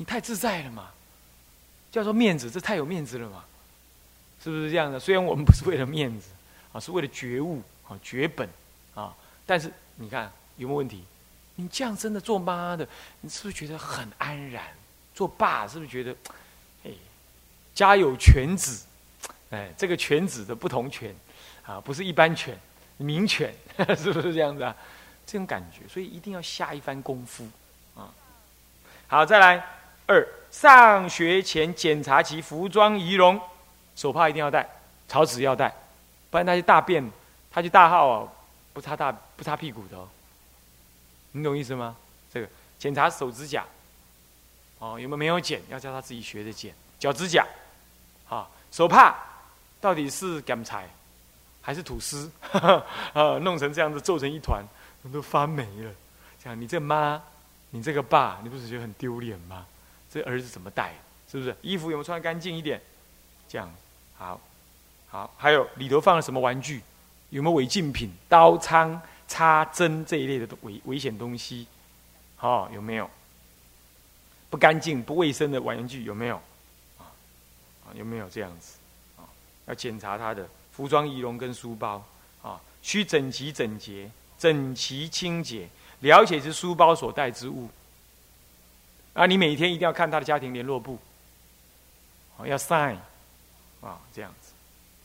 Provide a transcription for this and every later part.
你太自在了嘛，叫做面子，这太有面子了嘛，是不是这样的？虽然我们不是为了面子啊，是为了觉悟啊，觉本啊，但是你看有没有问题？你这样真的做妈的，你是不是觉得很安然？做爸是不是觉得，哎，家有犬子，哎，这个犬子的不同犬啊，不是一般犬，名犬，是不是这样子啊？这种感觉，所以一定要下一番功夫啊。好，再来二，上学前检查其服装仪容，手帕一定要带，草纸要带，不然他就大便，他就大号啊，不擦大不擦屁股的。你懂意思吗？这个检查手指甲，哦，有没有没有剪？要叫他自己学着剪。脚指甲，啊，手帕到底是干柴还是吐司？啊，弄成这样子皱成一团，都发霉了。讲你这妈，你这个爸，你不是觉得很丢脸吗？这儿子怎么带？是不是？衣服有没有穿干净一点？这样，好，好，还有里头放了什么玩具？有没有违禁品？刀枪。插针这一类的危危险东西，哦，有没有不干净、不卫生的玩具？有没有啊？啊，有没有这样子啊？要检查他的服装仪容跟书包啊，需整齐整洁、整齐清洁，了解这书包所带之物。啊，你每天一定要看他的家庭联络簿，哦，要 sign 啊，这样子。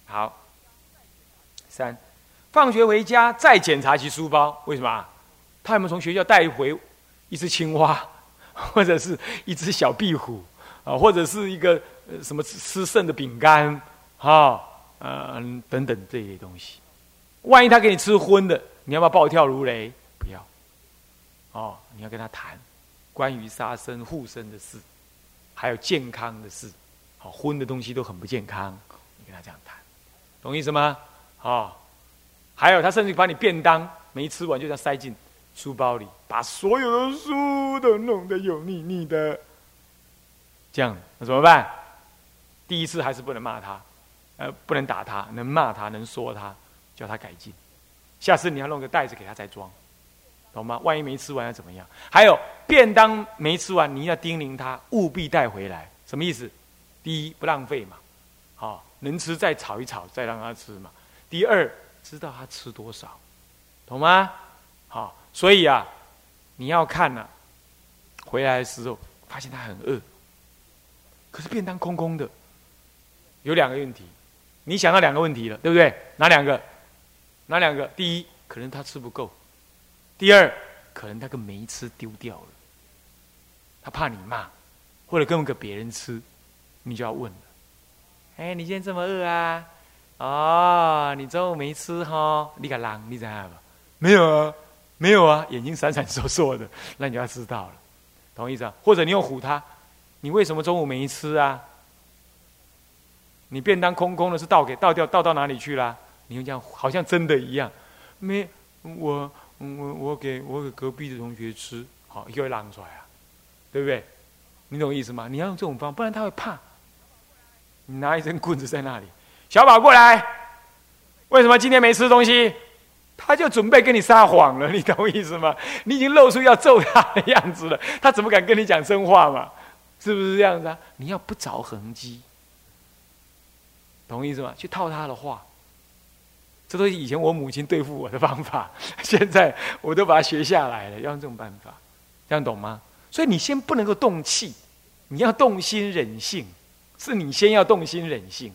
好，三。放学回家再检查其书包，为什么？他有没有从学校带回一只青蛙，或者是一只小壁虎啊，或者是一个什么吃剩的饼干啊，嗯，等等这些东西。万一他给你吃荤的，你要不要暴跳如雷？不要。哦，你要跟他谈关于杀生护生的事，还有健康的事。好，荤的东西都很不健康，你跟他这样谈，懂意思吗？啊。还有，他甚至把你便当没吃完，就要塞进书包里，把所有的书都弄得油腻腻的。这样，那怎么办？第一次还是不能骂他，呃，不能打他，能骂他，能说他，叫他改进。下次你要弄个袋子给他再装，懂吗？万一没吃完要怎么样？还有，便当没吃完，你要叮咛他务必带回来。什么意思？第一，不浪费嘛，好，能吃再炒一炒，再让他吃嘛。第二。知道他吃多少，懂吗？好，所以啊，你要看呢，回来的时候发现他很饿，可是便当空空的，有两个问题，你想到两个问题了，对不对？哪两个？哪两个？第一，可能他吃不够；第二，可能他跟没吃丢掉了，他怕你骂，或者跟给别人吃，你就要问了。哎，你今天这么饿啊？哦，你中午没吃哈？你个狼，你怎样吧？没有啊，没有啊，眼睛闪闪烁烁的，那你就要知道了，懂意思啊？或者你又唬他，你为什么中午没吃啊？你便当空空的，是倒给倒掉倒到哪里去了？你又这样，好像真的一样，没我我我给我给隔壁的同学吃，好又会嚷出来啊，对不对？你懂意思吗？你要用这种方法，不然他会怕。你拿一根棍子在那里。小宝过来，为什么今天没吃东西？他就准备跟你撒谎了，你懂意思吗？你已经露出要揍他的样子了，他怎么敢跟你讲真话嘛？是不是这样子啊？你要不着痕迹，懂意思吗？去套他的话，这都是以前我母亲对付我的方法，现在我都把它学下来了，要用这种办法，这样懂吗？所以你先不能够动气，你要动心忍性，是你先要动心忍性。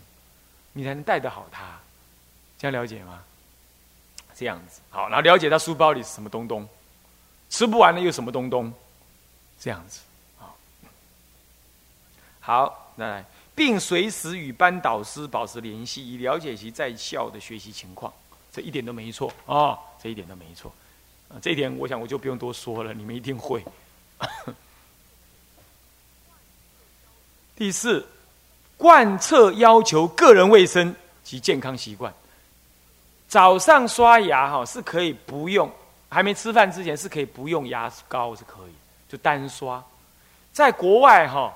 你才能带得好他，这样了解吗？这样子好，然后了解他书包里是什么东东，吃不完的又什么东东，这样子好。好，再来，并随时与班导师保持联系，以了解其在校的学习情况。这一点都没错啊，这一点都没错啊，这一点我想我就不用多说了，你们一定会。第四。贯彻要求个人卫生及健康习惯。早上刷牙哈是可以不用，还没吃饭之前是可以不用牙膏是可以，就单刷。在国外哈，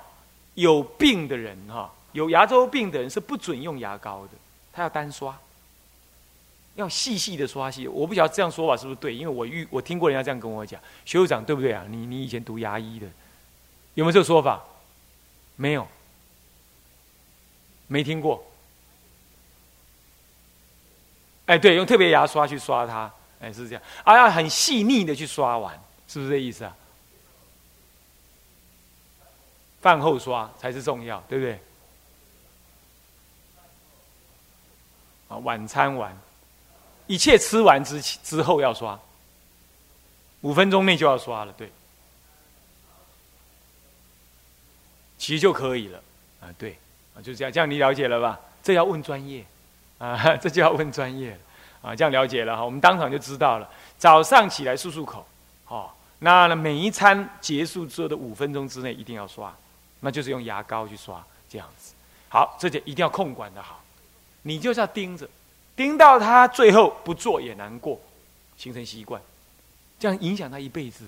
有病的人哈，有牙周病的人是不准用牙膏的，他要单刷，要细细的刷细。我不晓得这样说法是不是对，因为我遇我听过人家这样跟我讲，学长对不对啊？你你以前读牙医的，有没有这个说法？没有，没听过。哎，对，用特别牙刷去刷它，哎，是这样，啊，要很细腻的去刷完，是不是这意思啊？饭后刷才是重要，对不对？啊，晚餐完，一切吃完之之后要刷，五分钟内就要刷了，对，其实就可以了，啊，对，啊，就这样，这样你了解了吧？这要问专业。啊，这就要问专业啊！这样了解了哈，我们当场就知道了。早上起来漱漱口，好，那每一餐结束之后的五分钟之内一定要刷，那就是用牙膏去刷，这样子。好，这点一定要控管的好，你就是要盯着，盯到他最后不做也难过，形成习惯，这样影响他一辈子。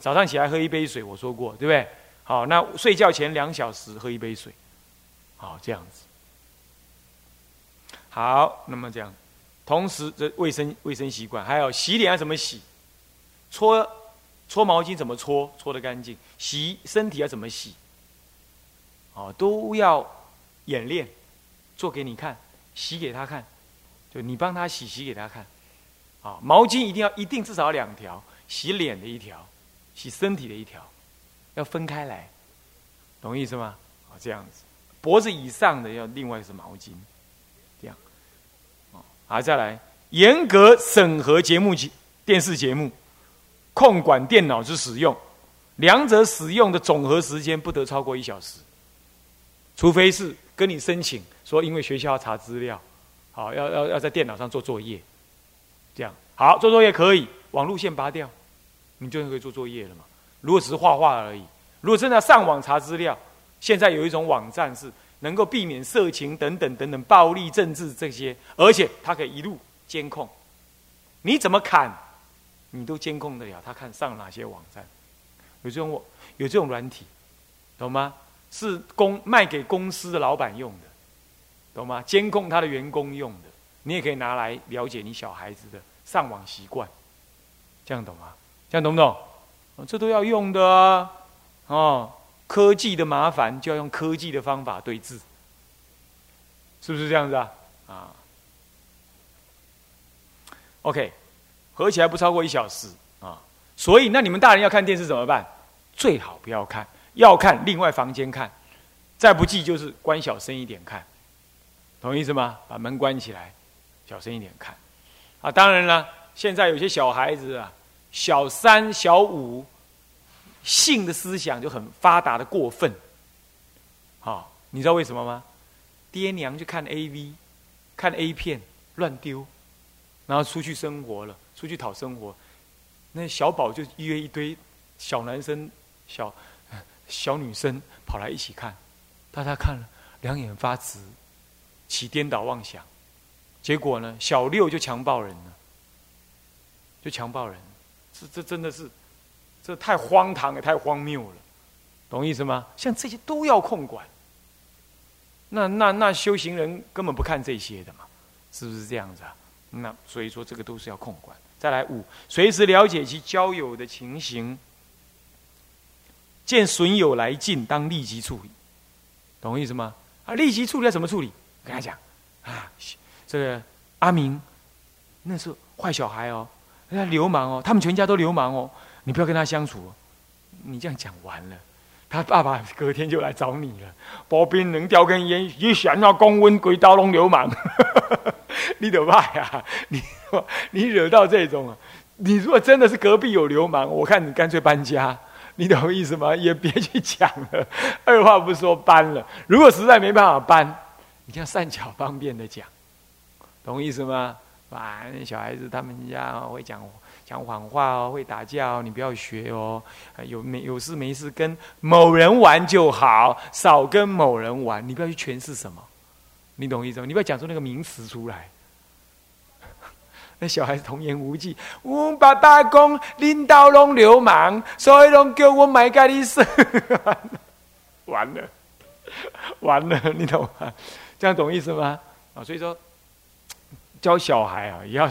早上起来喝一杯水，我说过对不对？好，那睡觉前两小时喝一杯水，好，这样子。好，那么这样，同时这卫生卫生习惯，还有洗脸要怎么洗，搓搓毛巾怎么搓搓的干净，洗身体要怎么洗，哦，都要演练，做给你看，洗给他看，就你帮他洗洗给他看，啊，毛巾一定要一定至少两条，洗脸的一条，洗身体的一条，要分开来，懂意思吗？啊，这样子，脖子以上的要另外是毛巾。这样啊，再来严格审核节目节电视节目，控管电脑之使用，两者使用的总和时间不得超过一小时，除非是跟你申请说，因为学校要查资料，好，要要要在电脑上做作业，这样好做作业可以，网路线拔掉，你就可以做作业了嘛。如果只是画画而已，如果真的要上网查资料，现在有一种网站是。能够避免色情等等等等暴力政治这些，而且它可以一路监控，你怎么砍，你都监控得了。他看上哪些网站，有这种有这种软体，懂吗？是公卖给公司的老板用的，懂吗？监控他的员工用的，你也可以拿来了解你小孩子的上网习惯，这样懂吗？这样懂不懂？这都要用的啊，哦。科技的麻烦就要用科技的方法对治，是不是这样子啊？啊，OK，合起来不超过一小时啊。所以，那你们大人要看电视怎么办？最好不要看，要看另外房间看，再不济就是关小声一点看，懂意思吗？把门关起来，小声一点看。啊，当然了，现在有些小孩子啊，小三、小五。性的思想就很发达的过分，好，你知道为什么吗？爹娘去看 A V，看 A 片乱丢，然后出去生活了，出去讨生活，那小宝就约一堆小男生、小小女生跑来一起看，大家看了两眼发直，起颠倒妄想，结果呢，小六就强暴人了，就强暴人，这这真的是。这太荒唐也太荒谬了，懂意思吗？像这些都要控管，那那那修行人根本不看这些的嘛，是不是这样子啊？那所以说这个都是要控管。再来五，随时了解其交友的情形，见损友来进，当立即处理，懂我意思吗？啊，立即处理要怎么处理？跟他讲啊，这个阿明那是坏小孩哦，那流氓哦，他们全家都流氓哦。你不要跟他相处，你这样讲完了，他爸爸隔天就来找你了。保兵能叼根烟，一想要公温鬼刀龙流氓，你得怕呀！你你惹到这种啊！你如果真的是隔壁有流氓，我看你干脆搬家，你懂意思吗？也别去讲了，二话不说搬了。如果实在没办法搬，你这样善巧方便的讲，懂意思吗？反正小孩子他们家会讲。讲谎话哦，会打架哦，你不要学哦。有没有事没事跟某人玩就好，少跟某人玩。你不要去诠释什么，你懂意思吗？你不要讲出那个名词出来。那小孩童言无忌，我爸爸讲领导拢流氓，所以拢叫我买咖喱生。完了，完了，你懂吗？这样懂意思吗？啊，所以说教小孩啊，也要。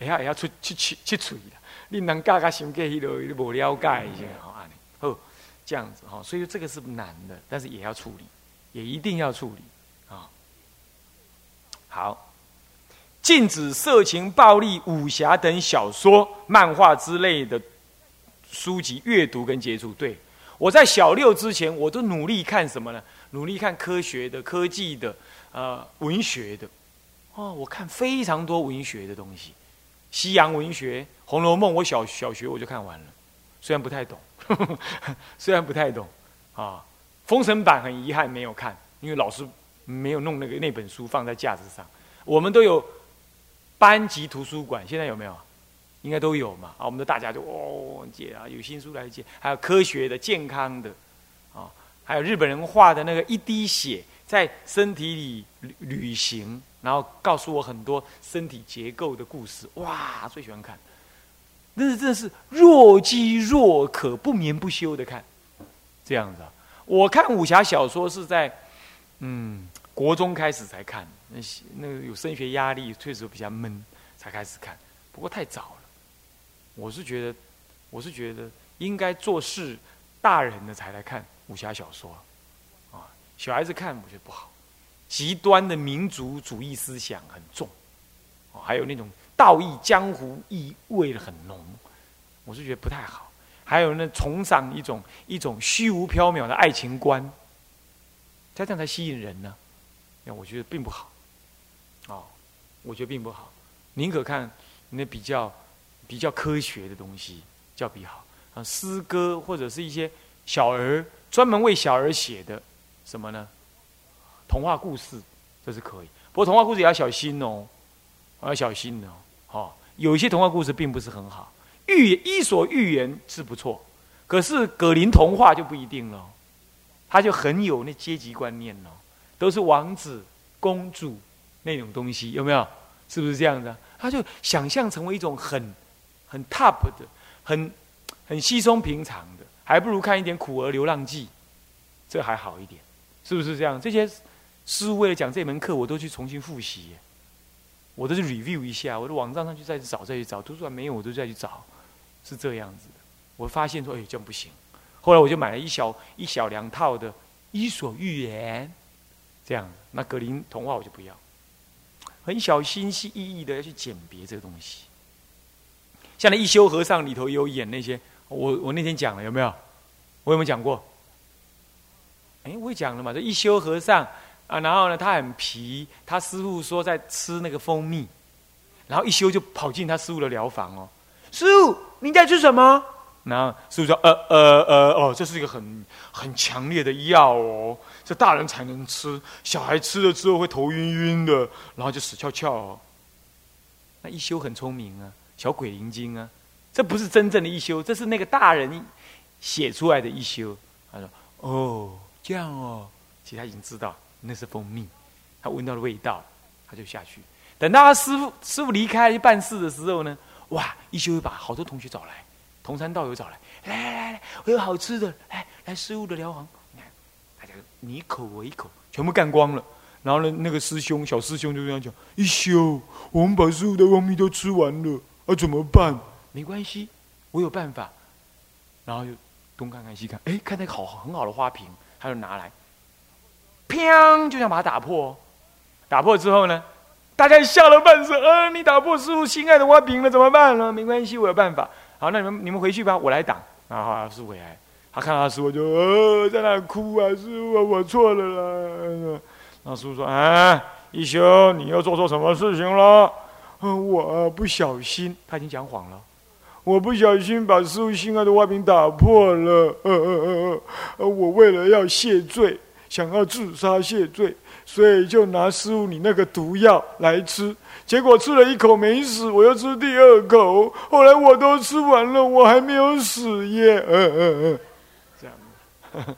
也要，也要出去去去吹的，你能教个心计，迄落无了解一下，好安尼。好，这样子哈，所以说这个是难的，但是也要处理，也一定要处理啊。好，禁止色情、暴力、武侠等小说、漫画之类的书籍阅读跟接触。对我在小六之前，我都努力看什么呢？努力看科学的、科技的、呃文学的。哦，我看非常多文学的东西，西洋文学《红楼梦》，我小小学我就看完了，虽然不太懂，虽然不太懂，啊，《封神榜》很遗憾没有看，因为老师没有弄那个那本书放在架子上。我们都有班级图书馆，现在有没有？应该都有嘛。啊，我们的大家就哦借啊，有新书来借，还有科学的、健康的，啊，还有日本人画的那个一滴血在身体里旅行。然后告诉我很多身体结构的故事，哇，最喜欢看，那是真的是若饥若渴、不眠不休的看，这样子。啊我看武侠小说是在嗯国中开始才看，那些那个有升学压力，确实比较闷，才开始看。不过太早了，我是觉得，我是觉得应该做事大人的才来看武侠小说，啊，小孩子看我觉得不好。极端的民族主义思想很重，还有那种道义江湖意味很浓，我是觉得不太好。还有那崇尚一种一种虚无缥缈的爱情观，他这样才吸引人呢。那我觉得并不好，哦，我觉得并不好。宁可看那比较比较科学的东西，叫比好啊。诗歌或者是一些小儿专门为小儿写的什么呢？童话故事，这是可以。不过童话故事也要小心哦，要小心哦。哦，有一些童话故事并不是很好。寓伊索寓言是不错，可是格林童话就不一定了。他就很有那阶级观念哦，都是王子公主那种东西，有没有？是不是这样的？他就想象成为一种很很 top 的、很很稀松平常的，还不如看一点《苦儿流浪记》，这还好一点，是不是这样？这些。是为了讲这门课，我都去重新复习，我都是 review 一下，我的网站上去再去找，再去找，图书馆没有，我都再去找，是这样子的。我发现说，哎，这样不行。后来我就买了一小一小两套的《伊索寓言》，这样。那格林童话我就不要，很小心细意义的要去鉴别这个东西。像那一休和尚里头有演那些，我我那天讲了有没有？我有没有讲过？哎，我讲了嘛，这一休和尚。啊，然后呢，他很皮，他师傅说在吃那个蜂蜜，然后一休就跑进他师傅的疗房哦。师傅，你在吃什么？然后师傅说：呃呃呃，哦，这是一个很很强烈的药哦，这大人才能吃，小孩吃了之后会头晕晕的，然后就死翘翘哦。那一休很聪明啊，小鬼灵精啊，这不是真正的一休，这是那个大人写出来的一休。他说：哦，这样哦，其实他已经知道。那是蜂蜜，他闻到了味道，他就下去。等到他师傅师傅离开去办事的时候呢，哇！一休又把好多同学找来，同山道友找来，来来来来，我有好吃的，来来师傅的疗房，你看，大家你一口我一口，全部干光了。然后呢，那个师兄小师兄就这样讲：一休，我们把师傅的蜂蜜都吃完了，啊，怎么办？没关系，我有办法。然后就东看看西看，哎，看那个好很好的花瓶，他就拿来。砰！就想把它打破，打破之后呢，大家吓了半死。啊，你打破师傅心爱的花瓶了，怎么办呢？没关系，我有办法。好，那你们你们回去吧，我来挡。然后师傅回来，他看到他师傅就呃在那哭啊，师傅，我错了啦。然后师傅说：啊，一休，你又做错什么事情了？我不小心，他已经讲谎了。我不小心把师傅心爱的花瓶打破了。呃呃呃呃，我为了要谢罪。想要自杀谢罪，所以就拿师傅你那个毒药来吃，结果吃了一口没死，我又吃第二口，后来我都吃完了，我还没有死耶！嗯嗯嗯，这样，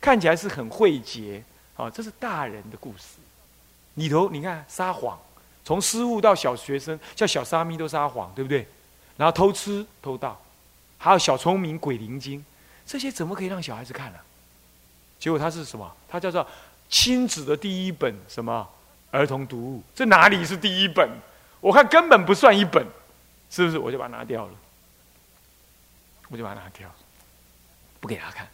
看起来是很会结啊，这是大人的故事，里头你看撒谎，从失误到小学生叫小沙弥都撒谎，对不对？然后偷吃偷盗，还有小聪明鬼灵精，这些怎么可以让小孩子看呢？结果他是什么？他叫做亲子的第一本什么儿童读物？这哪里是第一本？我看根本不算一本，是不是？我就把它拿掉了，我就把它拿掉，不给他看。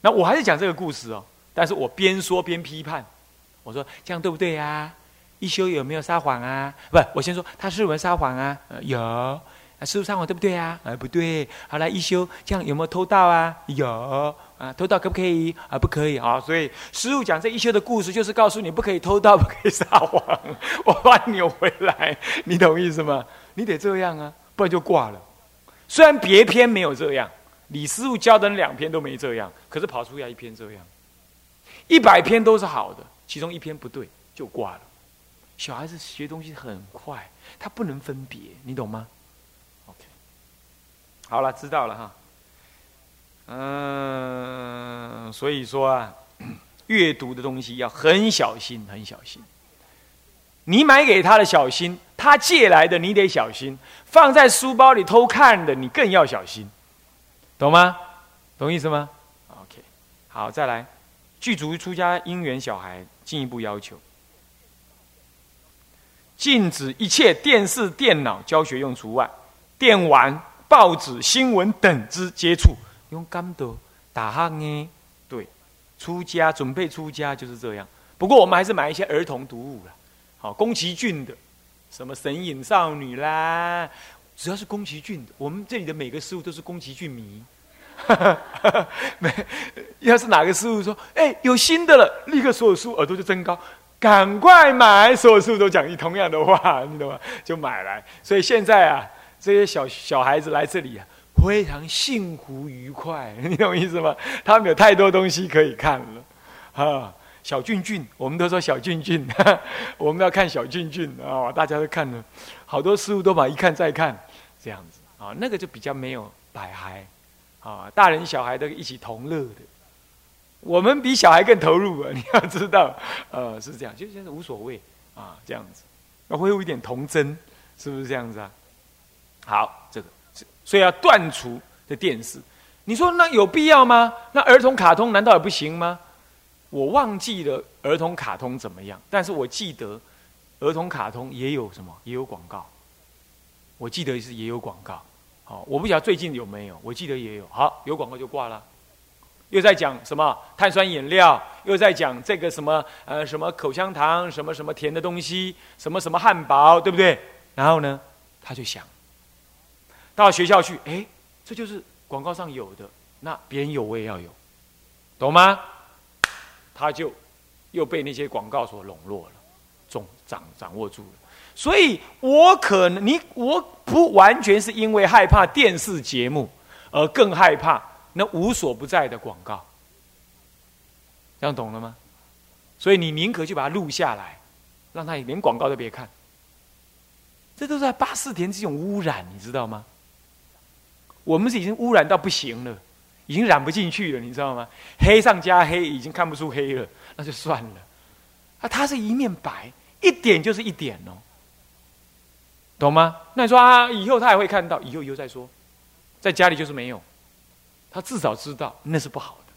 那我还是讲这个故事哦，但是我边说边批判，我说这样对不对呀？一休有没有撒谎啊？不，我先说他是不是撒谎啊？有，是不是撒谎对不对啊？啊，不对。好了，一休这样有没有偷盗啊？有。啊，偷盗可不可以？啊，不可以啊。所以师傅讲这一休的故事，就是告诉你不可以偷盗，不可以撒谎。我把你扭回来，你懂意思吗？你得这样啊，不然就挂了。虽然别篇没有这样，李师傅教的两篇都没这样，可是跑出来一篇这样，一百篇都是好的，其中一篇不对就挂了。小孩子学东西很快，他不能分别，你懂吗？OK，好了，知道了哈。嗯，所以说啊，阅读的东西要很小心，很小心。你买给他的小心，他借来的你得小心，放在书包里偷看的你更要小心，懂吗？懂意思吗？OK，好，再来，剧组出家因缘小孩进一步要求，禁止一切电视、电脑教学用除外，电玩、报纸、新闻等之接触。用甘德打哈呢？对，出家准备出家就是这样。不过我们还是买一些儿童读物了，好，宫崎骏的，什么神隐少女啦，只要是宫崎骏的，我们这里的每个师傅都是宫崎骏迷。没，要是哪个师傅说，哎，有新的了，立刻所有书耳朵就增高，赶快买，所有书都讲一同样的话，你懂吗？就买来。所以现在啊，这些小小孩子来这里啊。非常幸福愉快，你懂意思吗？他们有太多东西可以看了，啊，小俊俊，我们都说小俊俊，我们要看小俊俊啊，大家都看了，好多师傅都把一看再看，这样子啊，那个就比较没有百孩，啊，大人小孩都一起同乐的，我们比小孩更投入啊，你要知道，呃，是这样，就现在无所谓啊，这样子，要恢复一点童真，是不是这样子啊？好，这个。所以要断除的电视，你说那有必要吗？那儿童卡通难道也不行吗？我忘记了儿童卡通怎么样，但是我记得儿童卡通也有什么，也有广告。我记得是也有广告，好，我不晓得最近有没有，我记得也有。好，有广告就挂了。又在讲什么碳酸饮料，又在讲这个什么呃什么口香糖，什么什么甜的东西，什么什么汉堡，对不对？然后呢，他就想。到学校去，哎，这就是广告上有的，那别人有我也要有，懂吗？他就又被那些广告所笼络了，总掌掌握住了。所以我可能你我不完全是因为害怕电视节目，而更害怕那无所不在的广告。这样懂了吗？所以你宁可就把它录下来，让他连广告都别看。这都在八四田这种污染，你知道吗？我们是已经污染到不行了，已经染不进去了，你知道吗？黑上加黑，已经看不出黑了，那就算了。啊，它是一面白，一点就是一点哦，懂吗？那你说啊，以后他还会看到，以后以后再说，在家里就是没有，他至少知道那是不好的，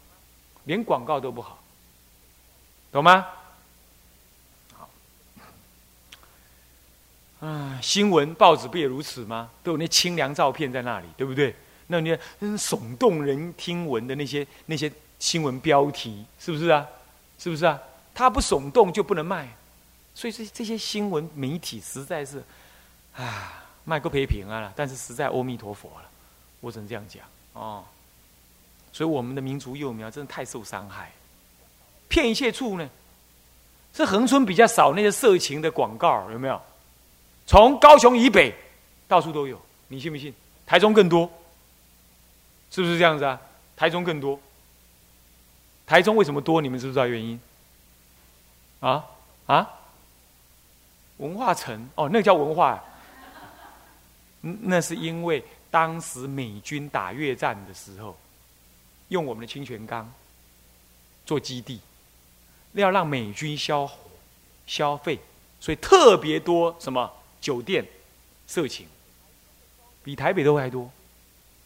连广告都不好，懂吗？啊，新闻报纸不也如此吗？都有那清凉照片在那里，对不对？那那耸动人听闻的那些那些新闻标题，是不是啊？是不是啊？它不耸动就不能卖，所以这这些新闻媒体实在是，啊，卖个赔平啊！但是实在阿弥陀佛了，我只能这样讲哦。所以我们的民族幼苗真的太受伤害，骗一切处呢？是恒春比较少那些色情的广告，有没有？从高雄以北，到处都有，你信不信？台中更多，是不是这样子啊？台中更多，台中为什么多？你们知不知道原因？啊啊！文化城哦，那个叫文化。那是因为当时美军打越战的时候，用我们的清泉岗做基地，要让美军消消费，所以特别多什么？酒店色情比台北都还多，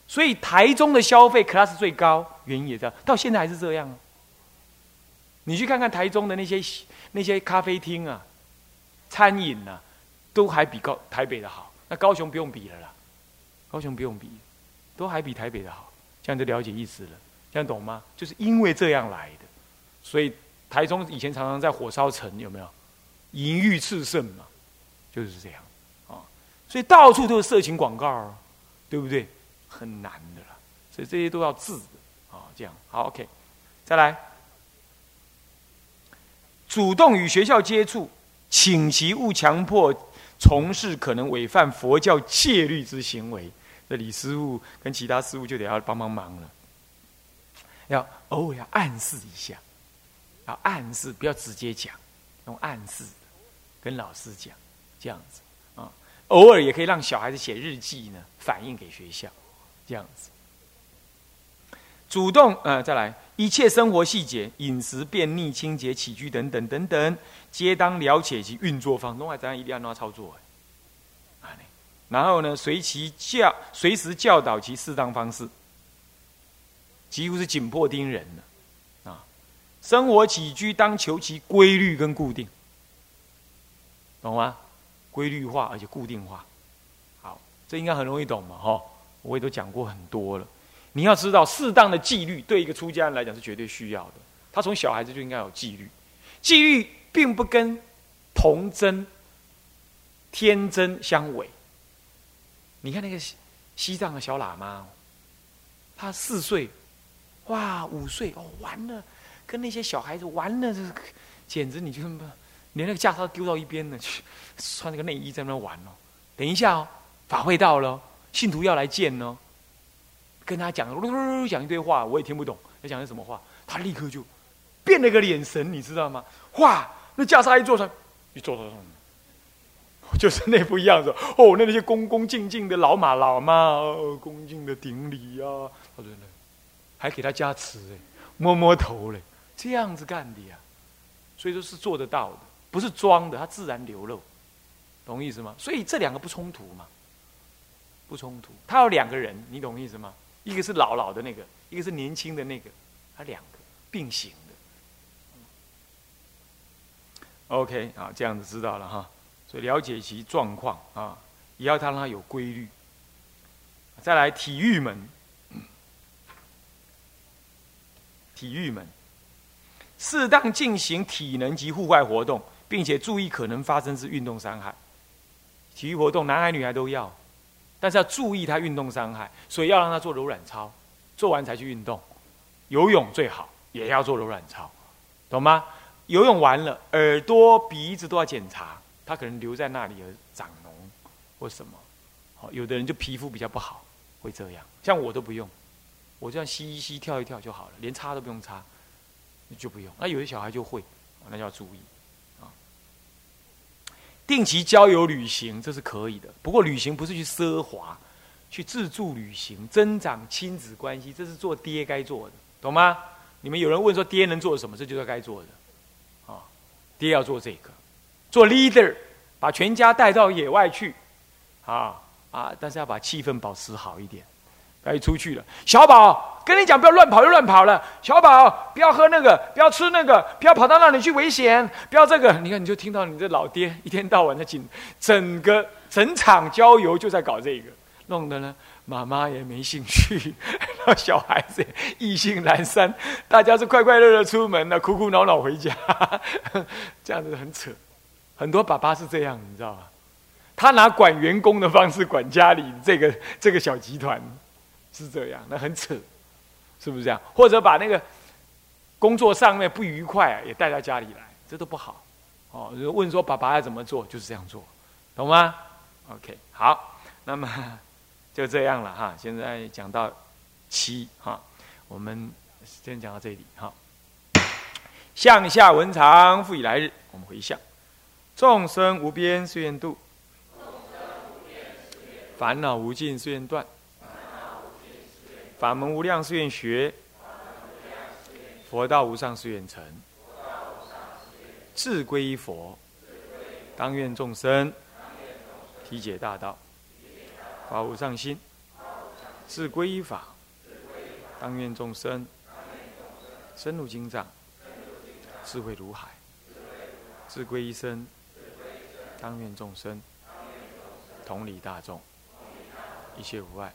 所以台中的消费 class 最高，原因也这样，到现在还是这样。你去看看台中的那些那些咖啡厅啊、餐饮啊，都还比高台北的好。那高雄不用比了啦，高雄不用比，都还比台北的好，这样就了解意思了。这样懂吗？就是因为这样来的，所以台中以前常常在火烧城，有没有？淫欲炽盛嘛，就是这样。所以到处都是色情广告啊，对不对？很难的啦，所以这些都要治的啊。这样好，OK，再来，主动与学校接触，请其勿强迫从事可能违反佛教戒律之行为。这李师傅跟其他师傅就得要帮帮忙了。要偶尔要暗示一下，要暗示，不要直接讲，用暗示跟老师讲，这样子。偶尔也可以让小孩子写日记呢，反映给学校，这样子。主动呃，再来，一切生活细节、饮食、便溺、清洁、起居等等等等，皆当了解其运作方。弄外，咱一定要让他操作。然后呢，随其教，随时教导其适当方式。几乎是紧迫盯人的啊！生活起居当求其规律跟固定，懂吗？规律化而且固定化，好，这应该很容易懂嘛，哈！我也都讲过很多了。你要知道，适当的纪律对一个出家人来讲是绝对需要的。他从小孩子就应该有纪律，纪律并不跟童真、天真相违。你看那个西西藏的小喇嘛，他四岁。哇，五岁哦，完了，跟那些小孩子玩了，简直你就连那个袈裟丢到一边了，去 穿那个内衣在那玩哦。等一下哦，法会到了，信徒要来见哦，跟他讲讲一堆话，我也听不懂，他讲的什么话，他立刻就变了个眼神，你知道吗？哇，那袈裟一坐上，一坐到上，就是那副样子哦，那那些恭恭敬敬的老马老妈，恭敬的顶礼呀，他说那。还给他加持哎，摸摸头嘞，这样子干的呀，所以说是做得到的，不是装的，他自然流露，懂意思吗？所以这两个不冲突嘛，不冲突。他有两个人，你懂意思吗？一个是老老的那个，一个是年轻的那个，他两个并行的。OK 啊，这样子知道了哈，所以了解其状况啊，也要他让他有规律。再来体育门。体育门，适当进行体能及户外活动，并且注意可能发生是运动伤害。体育活动，男孩女孩都要，但是要注意他运动伤害，所以要让他做柔软操，做完才去运动。游泳最好也要做柔软操，懂吗？游泳完了，耳朵、鼻子都要检查，他可能留在那里而长脓或什么。好，有的人就皮肤比较不好，会这样。像我都不用。我这样吸一吸，跳一跳就好了，连擦都不用擦，就不用。那有些小孩就会，那就要注意。定期郊游旅行这是可以的，不过旅行不是去奢华，去自助旅行，增长亲子关系，这是做爹该做的，懂吗？你们有人问说爹能做什么？这就是该做的啊，爹要做这个，做 leader，把全家带到野外去，啊啊，但是要把气氛保持好一点。该出去了，小宝，跟你讲，不要乱跑就乱跑了。小宝，不要喝那个，不要吃那个，不要跑到那里去危险，不要这个。你看，你就听到你这老爹一天到晚的紧，整个整场郊游就在搞这个，弄得呢，妈妈也没兴趣，小孩子意兴阑珊，大家是快快乐乐出门的，哭哭闹闹回家，这样子很扯。很多爸爸是这样，你知道吗？他拿管员工的方式管家里这个这个小集团。是这样，那很扯，是不是这样？或者把那个工作上面不愉快啊也带到家里来，这都不好。哦，就问说爸爸要怎么做，就是这样做，懂吗？OK，好，那么就这样了哈。现在讲到七哈，我们先讲到这里哈。向下文长复以来日，我们回向。众生无边誓愿度，烦恼无尽誓愿断。法门无量誓愿学，佛道无上誓愿成。志归佛，当愿众生体解大道，法无上心；志归法，当愿众生深入经藏，智慧如海；志归一生，当愿众生同理大众，一切无碍。